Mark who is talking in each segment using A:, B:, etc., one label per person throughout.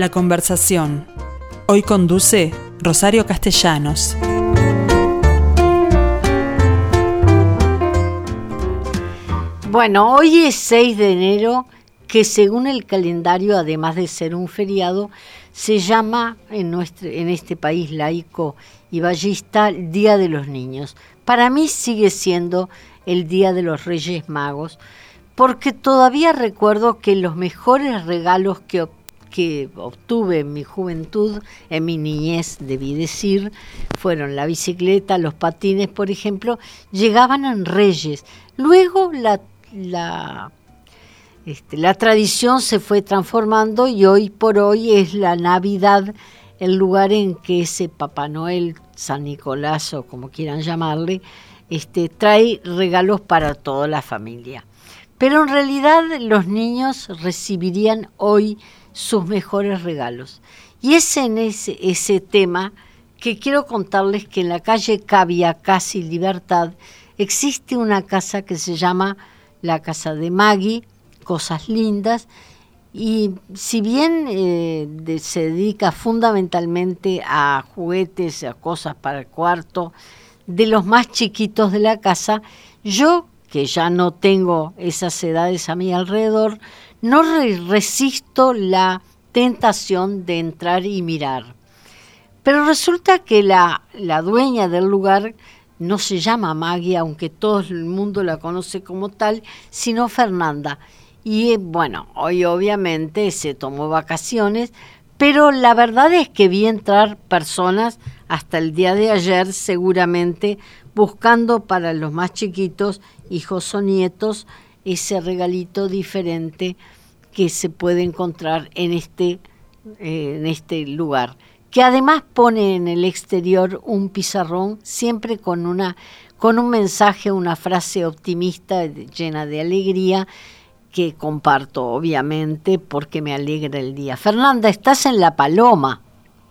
A: La conversación. Hoy conduce Rosario Castellanos.
B: Bueno, hoy es 6 de enero, que según el calendario, además de ser un feriado, se llama en, nuestro, en este país laico y ballista Día de los Niños. Para mí sigue siendo el Día de los Reyes Magos, porque todavía recuerdo que los mejores regalos que, que obtuve en mi juventud, en mi niñez, debí decir, fueron la bicicleta, los patines, por ejemplo, llegaban en Reyes. Luego la la, este, la tradición se fue transformando y hoy por hoy es la Navidad el lugar en que ese Papá Noel, San Nicolás o como quieran llamarle, este, trae regalos para toda la familia. Pero en realidad los niños recibirían hoy sus mejores regalos. Y es en ese, tema que quiero contarles que en la calle Cavia, Casi Libertad, existe una casa que se llama la casa de Maggie, cosas lindas, y si bien eh, se dedica fundamentalmente a juguetes, a cosas para el cuarto, de los más chiquitos de la casa, yo, que ya no tengo esas edades a mi alrededor, no resisto la tentación de entrar y mirar. Pero resulta que la, la dueña del lugar no se llama Maggie, aunque todo el mundo la conoce como tal, sino Fernanda. Y eh, bueno, hoy obviamente se tomó vacaciones, pero la verdad es que vi entrar personas hasta el día de ayer seguramente buscando para los más chiquitos, hijos o nietos, ese regalito diferente que se puede encontrar en este, eh, en este lugar que además pone en el exterior un pizarrón siempre con una con un mensaje, una frase optimista llena de alegría que comparto obviamente porque me alegra el día. Fernanda, estás en La Paloma.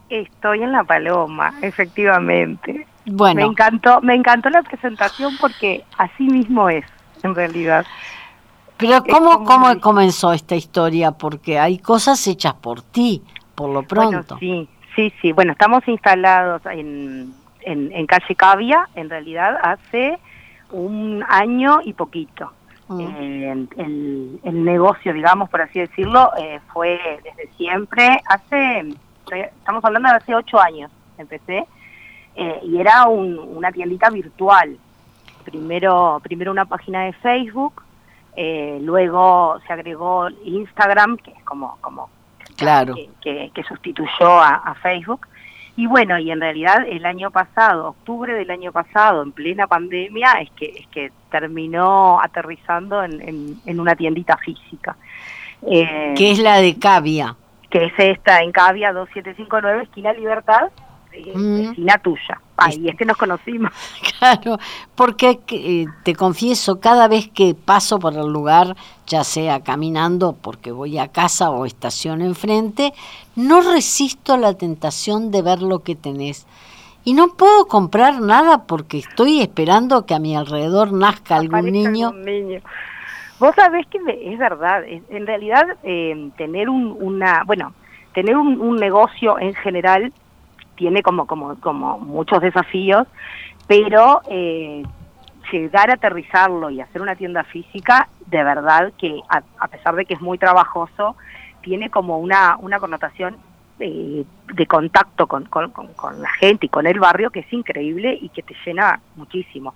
C: Estoy en La Paloma, efectivamente. Bueno, me encantó, me encantó la presentación porque así mismo es, en realidad.
B: Pero cómo cómo comenzó esta historia porque hay cosas hechas por ti, por lo pronto.
C: sí, Sí, sí, bueno, estamos instalados en, en, calle Cavia, en realidad hace un año y poquito. Mm. Eh, el, negocio, digamos, por así decirlo, eh, fue desde siempre, hace, estamos hablando de hace ocho años, empecé, eh, y era una tiendita virtual. Primero, primero una página de Facebook, luego se agregó Instagram, que es como, como
B: claro.
C: que, sustituyó a, Facebook. Y bueno, y en realidad el año pasado, octubre del año pasado, en plena pandemia, es que, es que terminó aterrizando en, en, una tiendita física.
B: Eh, que es la de Cavia.
C: Que es esta, en Cavia 2759, esquina Libertad, vecina tuya. Ahí es que nos conocimos.
B: Claro, porque eh, te confieso, cada vez que paso por el lugar, ya sea caminando porque voy a casa o estación enfrente, no resisto la tentación de ver lo que tenés. Y no puedo comprar nada porque estoy esperando que a mi alrededor nazca algún niño.
C: niño. Vos sabés que es verdad, en realidad eh, tener un, una, bueno, tener un negocio en general tiene como, como, como muchos desafíos, pero eh, llegar a aterrizarlo y hacer una tienda física, de verdad que a, pesar de que es muy trabajoso, tiene como una, una connotación eh, de contacto con, con, la gente y con el barrio que es increíble y que te llena muchísimo.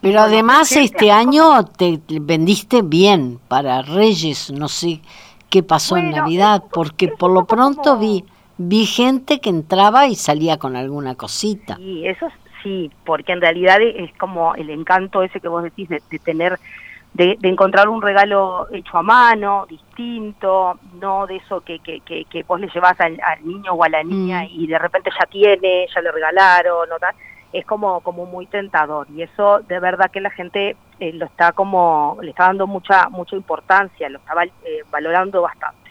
B: Pero además este año te vendiste bien para Reyes, no sé qué pasó en Navidad, porque por lo pronto vi vi gente que entraba y salía con alguna cosita.
C: Sí, eso sí, porque en realidad es como el encanto ese que vos decís de, tener, de, encontrar un regalo hecho a mano, distinto, no de eso que, que, que, vos le llevas al, niño o a la niña mm. y de repente ya tiene, ya le regalaron, ¿no? es como, como muy tentador y eso de verdad que la gente eh, lo está como, le está dando mucha, mucha importancia, lo está eh, valorando bastante.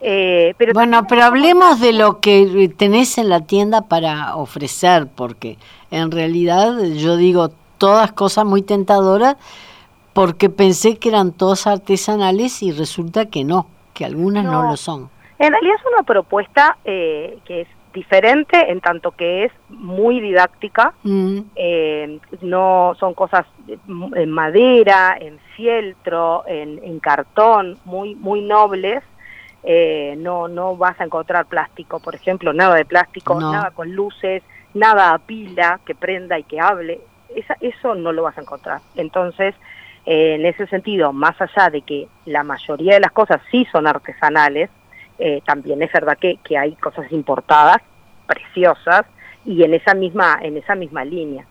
B: Eh, pero bueno, pero hablemos de lo que tenés en la tienda para ofrecer, porque en realidad yo digo todas cosas muy tentadoras, porque pensé que eran todas artesanales y resulta que no, que algunas no, lo son.
C: En realidad es una propuesta eh, que es diferente en tanto que es muy didáctica,
B: Mm.
C: eh, no son cosas en madera, en fieltro, en, en cartón, muy muy nobles. Eh, no no vas a encontrar plástico, por ejemplo, nada de plástico,
B: No.
C: nada con luces, nada a pila que prenda y que hable. Esa, eso no lo vas a encontrar. Entonces, eh, en ese sentido, más allá de que la mayoría de las cosas sí son artesanales, eh, también es verdad que, que hay cosas importadas preciosas y en esa misma en esa misma línea.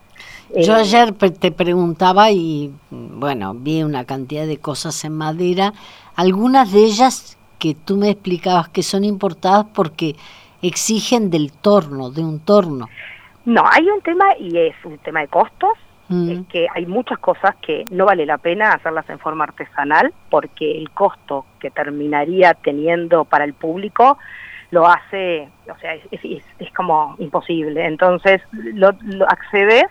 B: Yo
C: Eh,
B: ayer te preguntaba y mm, bueno, vi una cantidad de cosas en madera, algunas de ellas que tú me explicabas que son importadas porque exigen del torno, de un torno.
C: No, hay un tema y es un tema de costos,
B: Mm.
C: es que hay muchas cosas que no vale la pena hacerlas en forma artesanal porque el costo que terminaría teniendo para el público lo hace, o sea, es, es- es como imposible. Entonces, lo, lo accedes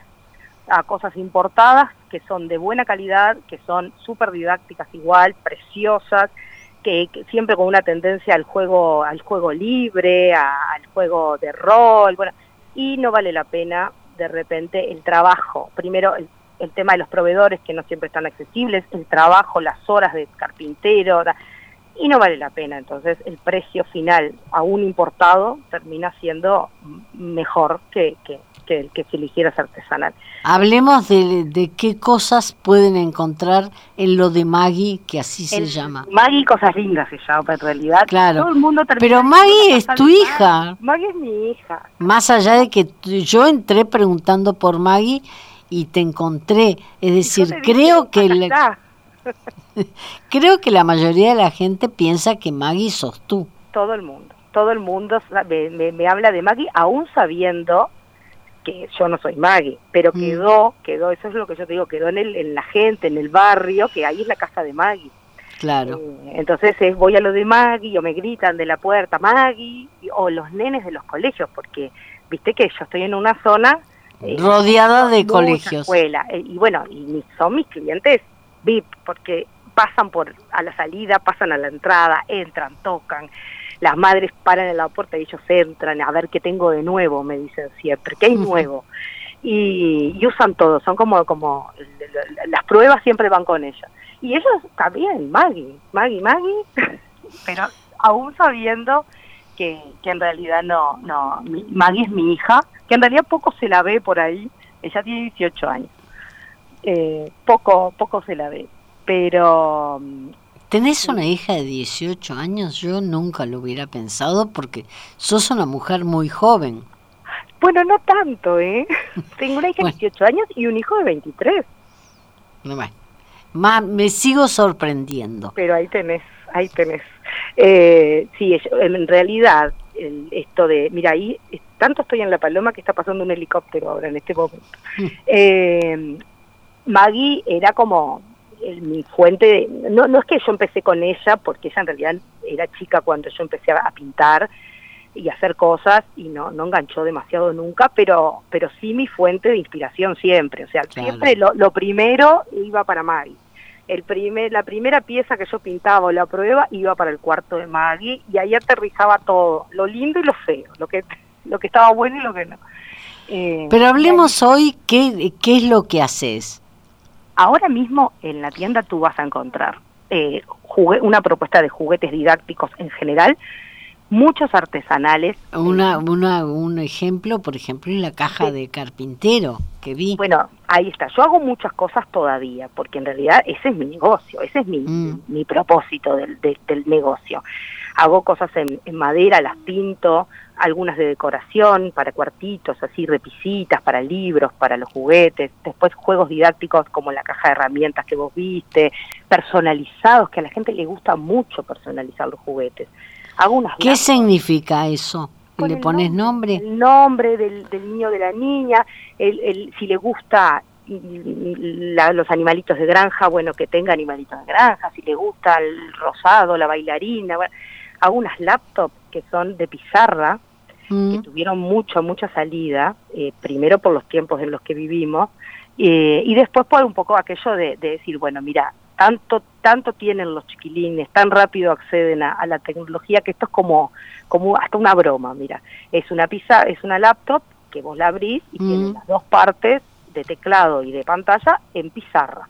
C: a cosas importadas que son de buena calidad, que son súper didácticas igual, preciosas, que, siempre con una tendencia al juego, al juego libre, al juego de rol, bueno, y no vale la pena de repente el trabajo. Primero, el, el tema de los proveedores que no siempre están accesibles, el trabajo, las horas de carpintero, y no vale la pena. Entonces, el precio final a un importado termina siendo mejor que, que, que el que si lo hicieras artesanal.
B: Hablemos de, de qué cosas pueden encontrar en lo de Maggie, que así se llama.
C: Maggie Cosas Lindas se llama en realidad.
B: Claro.
C: Todo el mundo termina
B: Pero Maggie es tu hija.
C: Maggie. Es mi hija.
B: Más allá de que yo entré preguntando por Maggie y te encontré, es decir,
C: te dije,
B: creo que la-
C: está.
B: creo que la mayoría de la gente piensa que Maggie sos tú.
C: todo el mundo, todo el mundo me, me- me habla de Maggie, aún sabiendo que yo no soy Maggie, pero
B: Mm.
C: quedó, quedó, eso es lo que yo te digo, quedó en, el, en la gente, en el barrio, que ahí es la casa de Maggie.
B: Claro.
C: Eh, entonces es, voy a lo de Maggie, o me gritan de la puerta Maggie, y- o los nenes de los colegios, porque viste que yo estoy en una zona eh,
B: Rodeada de colegios.
C: escuela, eh, y bueno, y son mis clientes VIP, porque pasan por a la salida, pasan a la entrada, entran, tocan, las madres paran en la puerta y ellos entran a ver qué tengo de nuevo, me dicen siempre, qué hay nuevo. Y, y usan todo, son como, como las pruebas siempre van con ellos. Y ellos también, Maggie, Maggie, Maggie, pero aún sabiendo que, que en realidad no, no, Maggie es mi hija, que en realidad poco se la ve por ahí, ella tiene 18 años, eh, poco, poco se la ve, pero mm,
B: ¿Tenés una hija de 18 años? Yo nunca lo hubiera pensado porque sos una mujer muy joven.
C: bueno, no tanto, ¿eh? Tengo una hija
B: Bueno.
C: de 18 años y un hijo de 23,
B: Bueno, ma- me sigo sorprendiendo.
C: pero ahí tenés, ahí tenés. Eh, sí, en realidad, el- esto de, mira, ahí tanto estoy en La Paloma que está pasando un helicóptero ahora en este momento.
B: Mm.
C: Eh, Maggie era como el- mi fuente, de- no, no es que yo empecé con ella, porque ella en realidad era chica cuando yo empecé a, a pintar y a hacer cosas y no, no enganchó demasiado nunca, pero, pero sí mi fuente de inspiración siempre, o sea,
B: Claro.
C: siempre lo, lo primero iba para Maggie. El primer, la primera pieza que yo pintaba o la prueba iba para el cuarto de Maggie y ahí aterrizaba todo, lo lindo y lo feo, lo que, lo que estaba bueno y lo que no. Eh,
B: Pero hablemos hoy qué, qué es lo que haces.
C: Ahora mismo en la tienda tú vas a encontrar eh, una propuesta de juguetes didácticos en general, muchos artesanales.
B: Una, una, un ejemplo, por ejemplo, en la caja
C: Sí.
B: de carpintero que vi.
C: Bueno, ahí está. Yo hago muchas cosas todavía, porque en realidad ese es mi negocio, ese es mi,
B: Mm.
C: mi propósito del, del- del negocio. Hago cosas en, en madera, las pinto, algunas de decoración, para cuartitos, así, repisitas, para libros, para los juguetes. Después juegos didácticos como la caja de herramientas que vos viste, personalizados, que a la gente le gusta mucho personalizar los juguetes. Hago unas
B: ¿Qué significa eso? ¿Le pones nombre?
C: El nombre del, del niño de la niña, el, el- si le gusta la- los animalitos de granja, bueno, que tenga animalitos de granja, si le gusta el rosado, la bailarina, bueno, hago unas laptops que son de pizarra, que
B: Mm,
C: tuvieron mucha, mucha salida, eh, primero por los tiempos en los que vivimos, eh, y después por un poco aquello de, de decir, bueno, mira, tanto tanto tienen los chiquilines, tan rápido acceden a, la tecnología que esto es como como hasta una broma, mira, es una pizza, es una laptop que vos la abrís y tiene mm. las dos partes de teclado y de pantalla en pizarra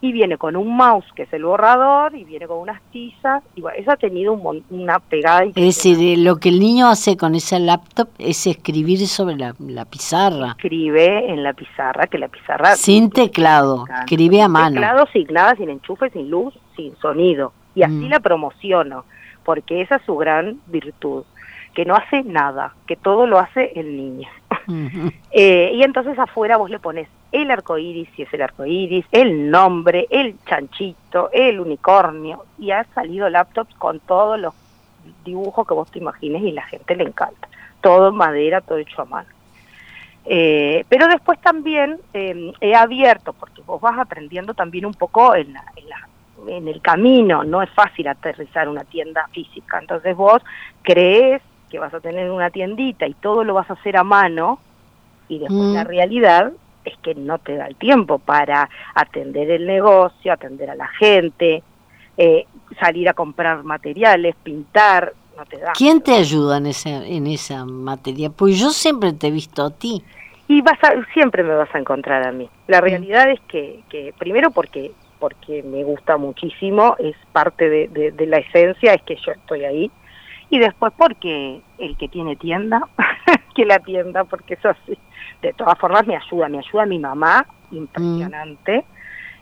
C: y viene con un mouse que es el borrador y viene con unas tizas y bueno, eso ha tenido una pegada.
B: Es decir, lo que el niño hace con ese laptop es escribir sobre la, pizarra.
C: Escribe en la pizarra, que la pizarra...
B: Sin teclado, escribe a mano.
C: Teclado sin nada, sin enchufe, sin luz, sin sonido. Y así mm. la promociono, porque esa es su gran virtud que no hace nada, que todo lo hace el niño. Eh, y entonces afuera vos le pones el arco iris, si es el arco iris, el nombre, el chanchito, el unicornio, y ha salido laptops con todos los dibujos que vos te imagines y la gente le encanta. Todo en madera, todo hecho a mano. Eh, pero después también em, he abierto, porque vos vas aprendiendo también un poco en, en el camino, no es fácil aterrizar una tienda física, entonces vos crees que vas a tener una tiendita y todo lo vas a hacer a mano, y después la mm. realidad es que no te da el tiempo para atender el negocio, atender a la gente, eh, salir a comprar materiales, pintar, no te da.
B: ¿Quién te ayuda en, ese, en esa materia? Pues yo siempre te he visto a ti.
C: Y vas a, siempre me vas a encontrar a mí. La mm. realidad es que, que, primero porque porque me gusta muchísimo, es parte de, de la esencia, es que yo estoy ahí, y después porque el que tiene tienda, que la tienda, porque eso sí, de todas formas me ayuda, me ayuda mi mamá, impresionante,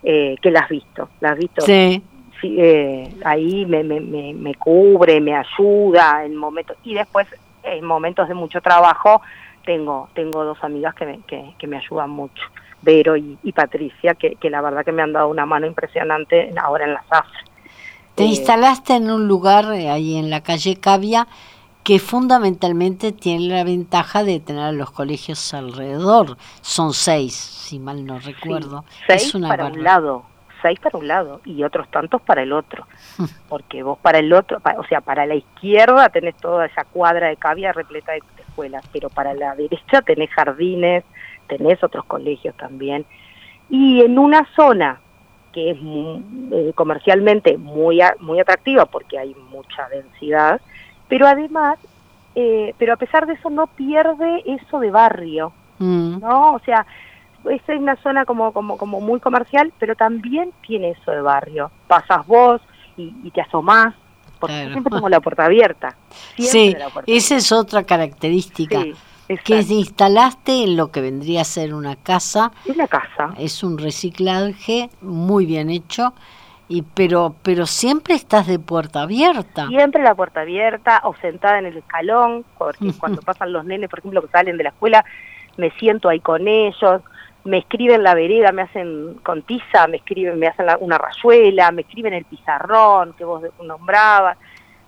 C: eh, que la has visto, la has visto.
B: Sí.
C: Eh, ahí me, me, me, cubre, me ayuda en momentos, y después en momentos de mucho trabajo tengo, tengo dos amigas que me, que, que me ayudan mucho. Vero y, Patricia, que, que, la verdad que me han dado una mano impresionante ahora en la SAF.
B: Te instalaste en un lugar eh, ahí en la calle Cavia que fundamentalmente tiene la ventaja de tener a los colegios alrededor. Son seis, si mal no recuerdo.
C: seis para un lado, seis para un lado y otros tantos para el otro. Porque vos para el otro, o sea, para la izquierda tenés toda esa cuadra de Cavia repleta de escuelas, pero para la derecha tenés jardines, tenés otros colegios también. Y en una zona que es eh, comercialmente muy, muy atractiva porque hay mucha densidad, pero además, eh, pero a pesar de eso no pierde eso de barrio, mm. ¿no? O sea, es una zona como, como, como muy comercial, pero también tiene eso de barrio. Pasas vos y, te asomás, porque siempre tengo la puerta abierta.
B: Sí, esa es otra característica que se instalaste en lo que vendría a ser una casa.
C: Es una casa.
B: Es un reciclaje muy bien hecho. Y pero pero siempre estás de puerta abierta.
C: Siempre la puerta abierta o sentada en el escalón, porque cuando pasan los nenes, por ejemplo, que salen de la escuela, me siento ahí con ellos, me escriben la vereda, me hacen con tiza, me escriben, me hacen una rayuela, me escriben el pizarrón que vos nombrabas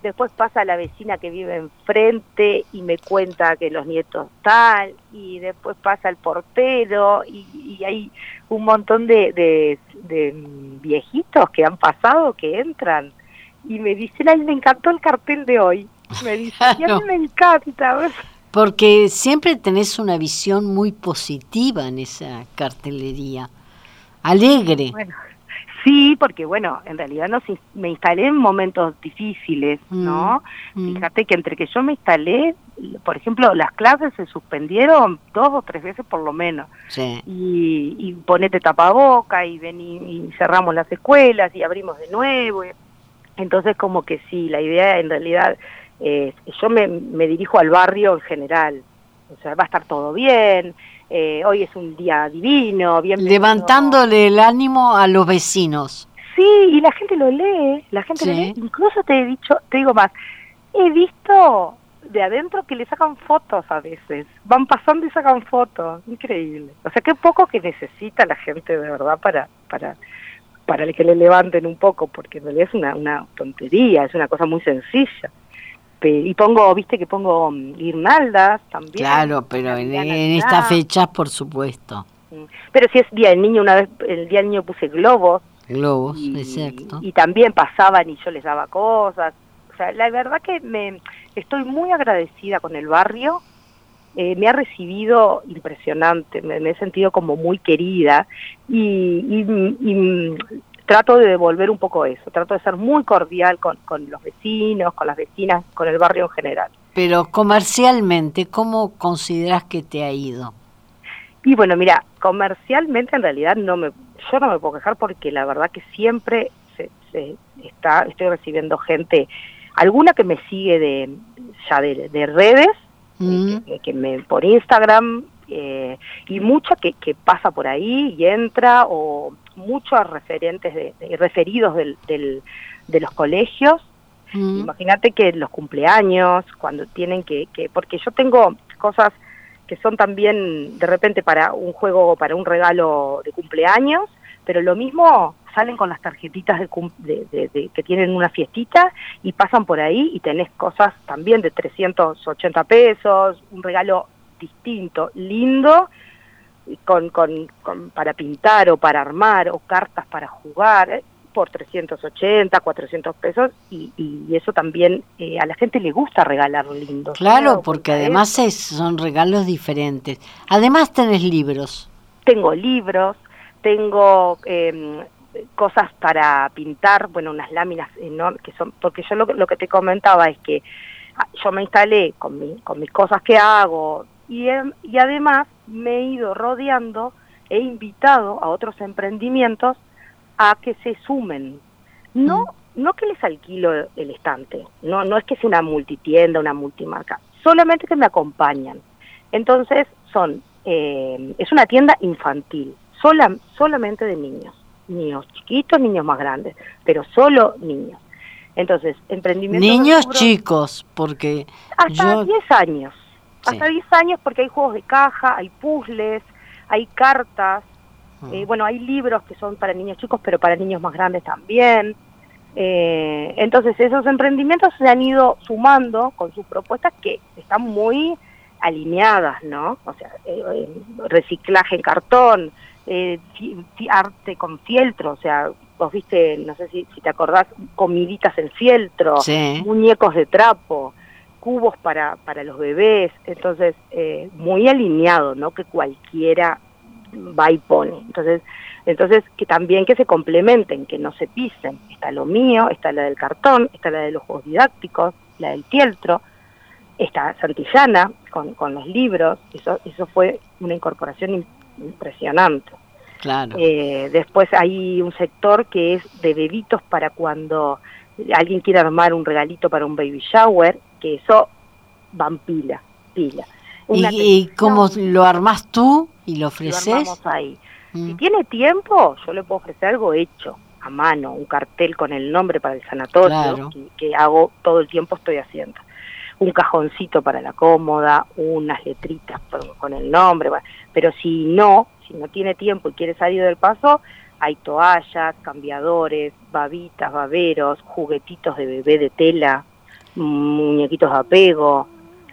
C: después pasa la vecina que vive enfrente y me cuenta que los nietos tal, y después pasa el portero, y, hay un montón de, de, viejitos que han pasado, que entran, y me dicen, ay, me encantó el cartel de hoy. Me dicen, y a mí me encanta.
B: Porque siempre tenés una visión muy positiva en esa cartelería, alegre.
C: Bueno, Sí, porque bueno, en realidad no, me instalé en momentos difíciles, ¿no? Mm, mm. Fíjate que entre que yo me instalé, por ejemplo, las clases se suspendieron dos o tres veces por lo menos.
B: Sí.
C: Y, y ponete tapaboca y, ven y, cerramos las escuelas y abrimos de nuevo. Entonces como que sí, la idea en realidad, eh, yo me, me dirijo al barrio en general, o sea, va a estar todo bien, eh, hoy es un día divino, bien
B: levantándole el ánimo a los vecinos.
C: Sí, y la gente lo lee, la gente lo lee. Incluso te he dicho, te digo más, he visto de adentro que le sacan fotos a veces, van pasando y sacan fotos, increíble. O sea, qué poco que necesita la gente de verdad para para para que le levanten un poco, porque en realidad es una, una tontería, es una cosa muy sencilla y pongo, viste que pongo mm, guirnaldas también.
B: Claro, pero en, estas fechas, por supuesto.
C: Mm. Pero si es Día del Niño, una vez el Día del Niño puse globos.
B: Globos, exacto.
C: Y también pasaban y yo les daba cosas. O sea, la verdad que me estoy muy agradecida con el barrio. Eh, me ha recibido impresionante, me, he sentido como muy querida y, y, trato de devolver un poco eso, trato de ser muy cordial con, con los vecinos, con las vecinas, con el barrio en general.
B: Pero comercialmente, ¿cómo consideras que te ha ido?
C: Y bueno, mira, comercialmente en realidad no me, yo no me puedo quejar porque la verdad que siempre se, está, estoy recibiendo gente, alguna que me sigue de ya de, redes, mm. que, me por Instagram eh, y mucha que, que, pasa por ahí y entra o muchos referentes de, referidos del, del, de los colegios. Mm. Imagínate que los cumpleaños, cuando tienen que, que, porque yo tengo cosas que son también de repente para un juego, para un regalo de cumpleaños, pero lo mismo salen con las tarjetitas de, que tienen una fiestita y pasan por ahí y tenés cosas también de 380 pesos, un regalo distinto, lindo, con, con, para pintar o para armar o cartas para jugar. ¿eh? por 380, 400 pesos y, y eso también eh, a la gente le gusta regalar lindo.
B: Claro, porque además son regalos diferentes. Además tenés libros.
C: Tengo libros, tengo em, cosas para pintar, bueno, unas láminas enormes que son, porque yo lo, lo que te comentaba es que ah, yo me instalé con, mi, con mis cosas que hago y, em, y además me he ido rodeando, he invitado a otros emprendimientos a que se sumen. No, mm. no que les alquilo el estante, no, no es que sea una multitienda, una multimarca, solamente que me acompañan. Entonces son, eh, es una tienda infantil, sola, solamente de niños, niños chiquitos, niños más grandes, pero solo niños. Entonces, emprendimiento.
B: Niños chicos, porque.
C: Hasta 10 años. Hasta 10 años, porque hay juegos de caja, hay puzzles, hay cartas, eh, bueno, hay libros que son para niños chicos, pero para niños más grandes también. Eh, entonces, esos emprendimientos se han ido sumando con sus propuestas que están muy alineadas, ¿no? O sea, eh, reciclaje en cartón, arte con fieltro, o sea, vos viste, no sé si, si te acordás, comiditas en fieltro, muñecos de trapo, cubos para, para los bebés, entonces, muy alineado, ¿no? Que cualquiera va y pone. Entonces, entonces que también que se complementen, que no se pisen. Está lo mío, está la del cartón, está la de los juegos didácticos, la del fieltro, está Santillana con, con los libros, eso, eso fue una incorporación impresionante.
B: Claro.
C: Eh, después hay un sector que es de bebitos para cuando alguien quiere armar un regalito para un baby shower, que eso van pila, pila.
B: ¿Y, cómo lo armas tú y lo ofreces?
C: Lo ahí. Si mm. tiene tiempo, yo le puedo ofrecer algo hecho, a mano, un cartel con el nombre para el sanatorio, que, hago todo el tiempo, estoy haciendo. Un cajoncito para la cómoda, unas letritas con, el nombre, pero si no, si no tiene tiempo y quiere salir del paso, hay toallas, cambiadores, babitas, baberos, juguetitos de bebé de tela, muñequitos de apego,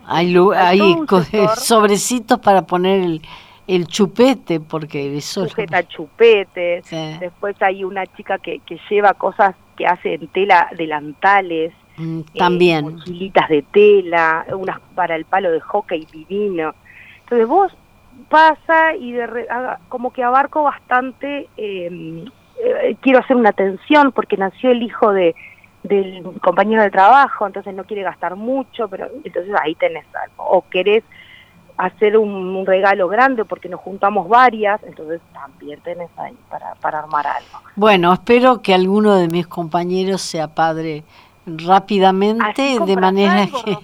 B: hay, hay sobrecitos para poner el, chupete, porque eso...
C: Sujeta chupetes, después hay una chica que, que lleva cosas que hace en tela, delantales,
B: mm, también.
C: Eh, mochilitas de tela, unas para el palo de hockey divino. Entonces vos pasa y de como que abarco bastante, em, eh, quiero hacer una atención porque nació el hijo de del compañero de trabajo, entonces no quiere gastar mucho, pero entonces ahí tenés algo. O querés hacer un, regalo grande porque nos juntamos varias, entonces también tenés ahí para, para armar algo.
B: Bueno, espero que alguno de mis compañeros sea padre rápidamente de manera que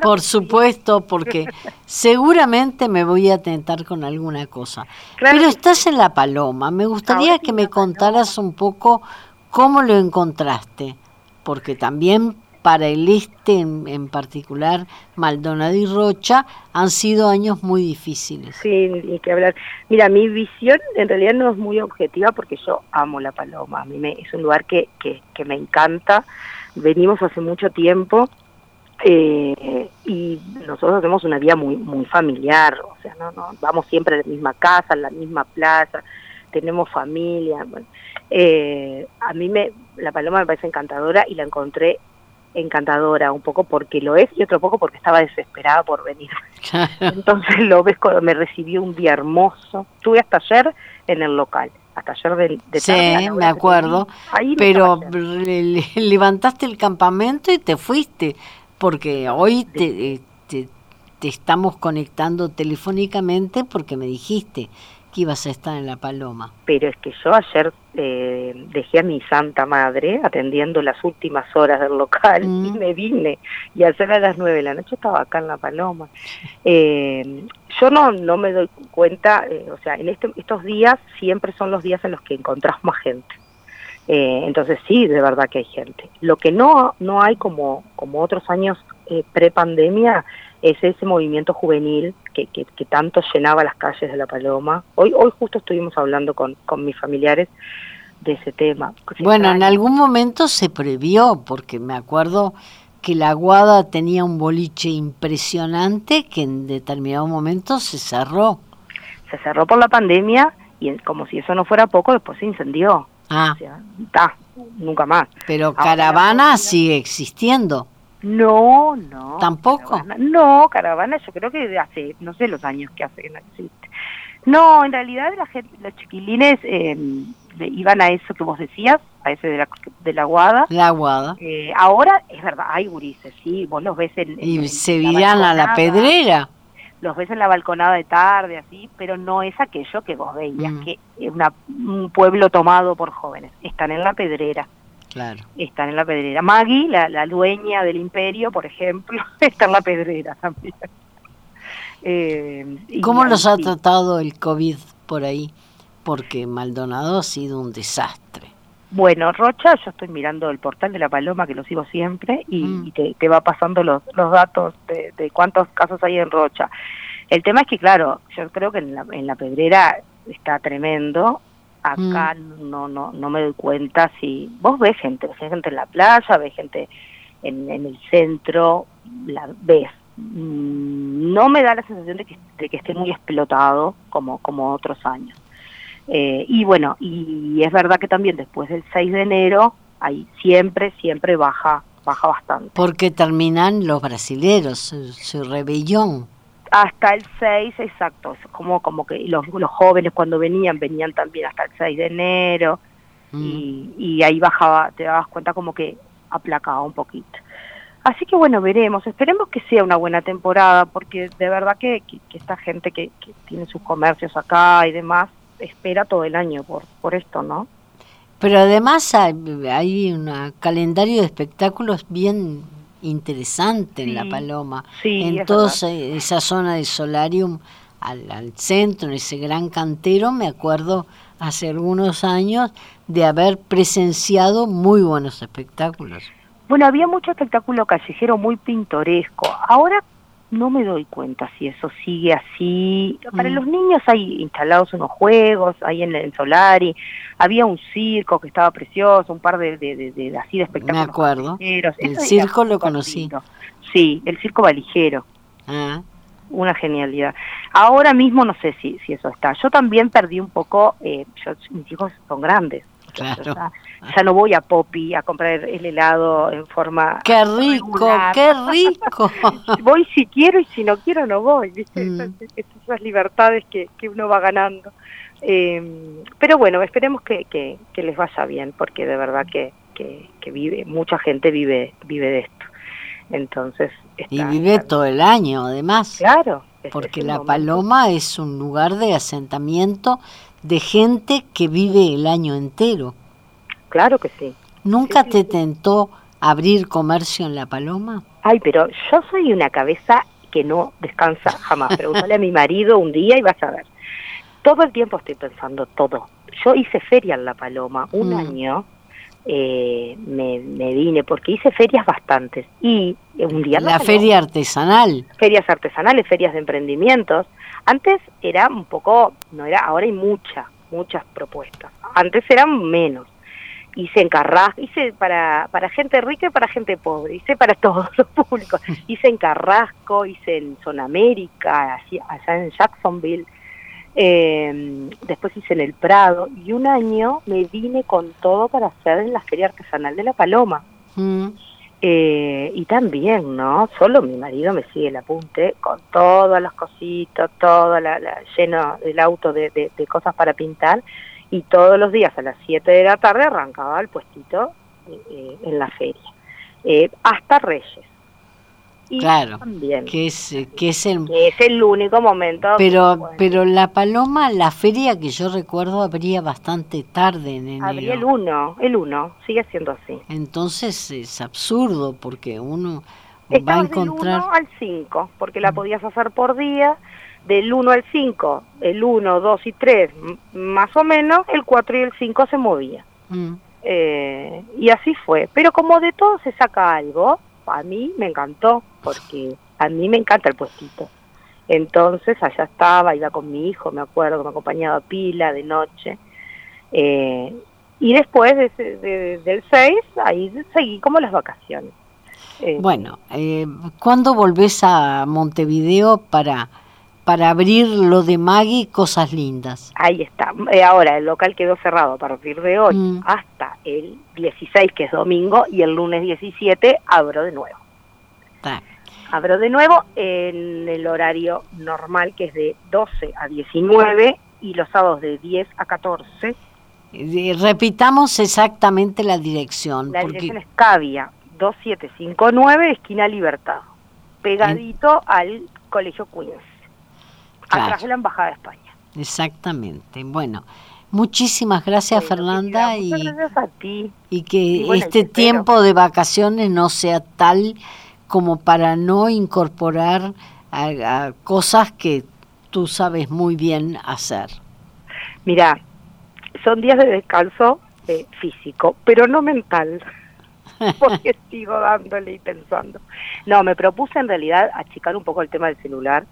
B: por supuesto porque seguramente me voy a tentar con alguna cosa. Pero estás en la paloma. Me gustaría que me contaras un poco cómo lo encontraste porque también para el este en, particular, Maldonado y Rocha, han sido años muy difíciles.
C: Sí, hay que hablar. Mira, mi visión en realidad no es muy objetiva porque yo amo La Paloma, a mí me, es un lugar que, que, que me encanta, venimos hace mucho tiempo eh, y nosotros tenemos una vida muy muy familiar, o sea, no, no vamos siempre a la misma casa, a la misma plaza, tenemos familia. eh, a mí me la paloma me parece encantadora y la encontré encantadora, un poco porque lo es y otro poco porque estaba desesperada por venir. Entonces lo ves cuando me recibió un día hermoso. Estuve hasta ayer en el local hasta ayer de, de
B: Sí,
C: tarde,
B: me acuerdo.
C: ahí
B: Pero le- le- levantaste el campamento y te fuiste, porque hoy te, eh, te, te estamos conectando telefónicamente porque me dijiste que ibas a estar en La Paloma.
C: pero es que yo ayer eh, dejé a mi santa madre atendiendo las últimas horas del local
B: Mm.
C: y me vine y ayer a las nueve de la noche estaba acá en La Paloma. Eh, yo no, no me doy cuenta, eh, o sea, en este, estos días siempre son los días en los que encontrás más gente. Eh, entonces sí, de verdad que hay gente. Lo que no, no hay como, como otros años eh, pre-pandemia es ese movimiento juvenil que, que, que tanto llenaba las calles de La Paloma. Hoy, hoy justo estuvimos hablando con, con mis familiares de ese tema.
B: Bueno, en algún momento se previó, porque me acuerdo que la Guada tenía un boliche impresionante que en determinado momento se cerró.
C: se cerró por la pandemia y como si eso no fuera poco, después se incendió.
B: Ah,
C: O sea, está, nunca más.
B: pero
C: Ahora
B: Caravana sigue existiendo.
C: No, no.
B: ¿Tampoco?
C: Caravana- no, caravana yo creo que hace, no sé los años que hace que no existe. No, en realidad la gente, los chiquilines eh, iban a eso que vos decías, a ese de la, de la guada.
B: La Guada.
C: Eh, ahora, es verdad, hay gurises, sí, vos los ves en...
B: Y
C: en
B: se
C: la
B: virán a la pedrera.
C: Los ves en la balconada de tarde, así, pero no es aquello que vos veías,
B: Mm.
C: que es un pueblo tomado por jóvenes. Están en la pedrera.
B: Claro.
C: están en la pedrera. Maggie, la, la dueña del imperio, por ejemplo, está en la pedrera también. Eh, y
B: ¿Cómo los ha
C: sí.
B: tratado el COVID por ahí? Porque Maldonado ha sido un desastre.
C: Bueno, Rocha, yo estoy mirando el portal de la Paloma, que lo sigo siempre, y,
B: Mm.
C: y te, te va pasando los, los datos de, de cuántos casos hay en Rocha. El tema es que, claro, yo creo que en la, en la pedrera está tremendo. Acá
B: Mm.
C: no, no, no me doy cuenta si... Vos ves gente, ves gente en la playa, ves gente en, en el centro, la ves. Mm, No me da la sensación de que, de que esté muy explotado como, como otros años. Eh, y bueno, y es verdad que también después del 6 de enero, ahí siempre, siempre baja, baja bastante.
B: Porque terminan los brasileros, su, su rebelión.
C: Hasta el 6, exacto, es como, como que los, los jóvenes cuando venían, venían también hasta el 6 de enero,
B: Mm.
C: y, y ahí bajaba, te dabas cuenta como que aplacaba un poquito. Así que bueno, veremos, esperemos que sea una buena temporada, porque de verdad que, que- que esta gente que, que tiene sus comercios acá y demás, espera todo el año por, por esto, ¿no?
B: Pero además hay, hay un calendario de espectáculos bien interesante en La Paloma.
C: sí,
B: en
C: es
B: toda
C: verdad.
B: esa zona de Solarium, al, al centro, en ese gran cantero, me acuerdo hace algunos años de haber presenciado muy buenos espectáculos.
C: Bueno, había mucho espectáculo callejero muy pintoresco. Ahora no me doy cuenta si eso sigue así. Para
B: Mm.
C: los niños hay instalados unos juegos, ahí en el Solari. Había un circo que estaba precioso, un par de, de, de- de- así de espectáculos.
B: Me acuerdo. El
C: Eso
B: circo lo conocí.
C: lindo. Sí, el circo valijero.
B: Ah,
C: Una genialidad. Ahora mismo no sé si, si eso está. Yo también perdí un poco, eh, yo, mis hijos son grandes.
B: claro.
C: Ya, no voy a Poppy a comprar el helado en forma
B: ¡Qué rico!
C: regular.
B: ¡Qué rico!
C: voy si quiero y si no quiero no voy, ¿viste?
B: Mm.
C: Esas, esas libertades que, que uno va ganando. Eh, pero bueno, esperemos que, que, que les vaya bien, porque de verdad que, que, que vive, mucha gente vive, vive de esto. Entonces,
B: Y vive
C: está-
B: todo el año, además.
C: Claro.
B: Porque La
C: momento.
B: Paloma es un lugar de asentamiento de gente que vive el año entero.
C: Claro que sí.
B: ¿Nunca
C: Sí,
B: te
C: sí.
B: tentó abrir comercio en La Paloma?
C: Ay, pero yo soy una cabeza que no descansa jamás. Pregúntale a mi marido un día y vas a ver. Todo el tiempo estoy pensando todo. Yo hice feria en La Paloma un
B: Mm.
C: año. Eh, me, me vine porque hice ferias bastantes y un día
B: La feria artesanal.
C: ferias artesanales, ferias de emprendimientos. Antes era un poco, no era, ahora hay muchas, muchas propuestas. Antes eran menos. Hice en Carrasco, hice para, para gente rica y para gente pobre, hice para todos los públicos. Hice en Carrasco, hice en Zona América, allá en Jacksonville. Eh, después hice en el Prado y un año me vine con todo para hacer en la Feria Artesanal de La Paloma.
B: Mm.
C: Eh, y también, ¿no? Solo mi marido me sigue el apunte con todas las cositas, todo la, la- lleno el auto de, de- de cosas para pintar. y todos los días a las 7 de la tarde arrancaba el puestito eh, en la feria, eh, hasta Reyes.
B: Claro, que es, que es el...
C: es el único momento...
B: Pero, pero la Paloma, la feria que yo recuerdo, abría bastante tarde en enero.
C: Abría el 1, el 1, sigue siendo así.
B: Entonces es absurdo porque uno
C: va a encontrar... Del 1 al 5, porque la podías hacer por día del 1 al 5, el 1, 2 y 3 más o menos, el 4 y el 5 se movía. Mm. Eh, y así fue. Pero como de todo se saca algo, a mí me encantó, porque a mí me encanta el puestito. Entonces allá estaba, iba con mi hijo, me acuerdo, me acompañaba Pila de noche. Eh, y después de, del 6, ahí seguí como las vacaciones.
B: Eh, bueno, eh, ¿cuándo volvés a Montevideo para para abrir lo de Maggie, cosas lindas.
C: Ahí está. Eh, ahora el local quedó cerrado a partir de hoy mm. hasta el 16, que es domingo, y el lunes 17 abro de nuevo. Abro de nuevo en el horario normal, que es de 12 a 19, y los sábados de 10 a 14.
B: repitamos exactamente la dirección.
C: La dirección es Cavia, 2759, esquina Libertad, pegadito al Colegio Queens atrás de la Embajada de España.
B: Exactamente. Bueno, muchísimas gracias Fernanda
C: y, gracias a ti.
B: y que este tiempo de vacaciones no sea tal como para no incorporar a, cosas que tú sabes muy bien hacer.
C: Mira, son días de descanso eh, físico, pero no mental, porque sigo dándole y pensando. No, me propuse en realidad achicar un poco el tema del celular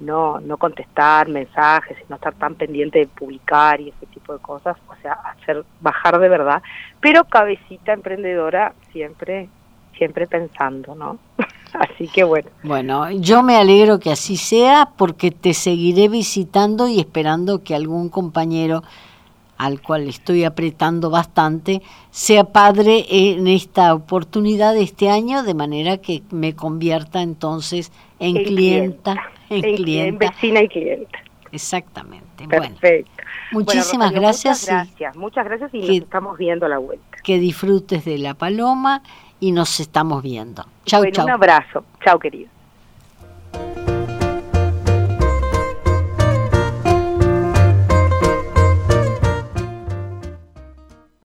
C: no, no contestar mensajes, no estar tan pendiente de publicar y ese tipo de cosas, o sea, hacer bajar de verdad, pero cabecita emprendedora siempre siempre pensando, ¿no? así que bueno.
B: Bueno, yo me alegro que así sea porque te seguiré visitando y esperando que algún compañero al cual estoy apretando bastante, sea padre en esta oportunidad de este año, de manera que me convierta entonces en, clienta
C: en, vecina y cliente.
B: Exactamente.
C: Perfecto.
B: muchísimas gracias.
C: Muchas gracias, muchas gracias y nos estamos viendo a la vuelta.
B: Que disfrutes de la paloma y nos estamos viendo. Chau, bueno.
C: Un abrazo. Chau, querido.